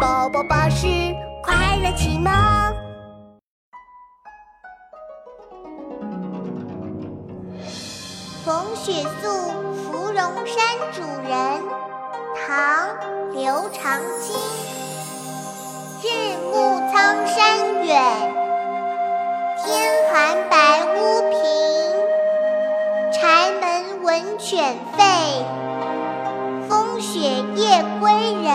宝宝巴士快乐启蒙。风雪宿芙蓉山主人唐刘长卿。日暮苍山远天寒白屋贫柴门闻犬吠风雪夜归人。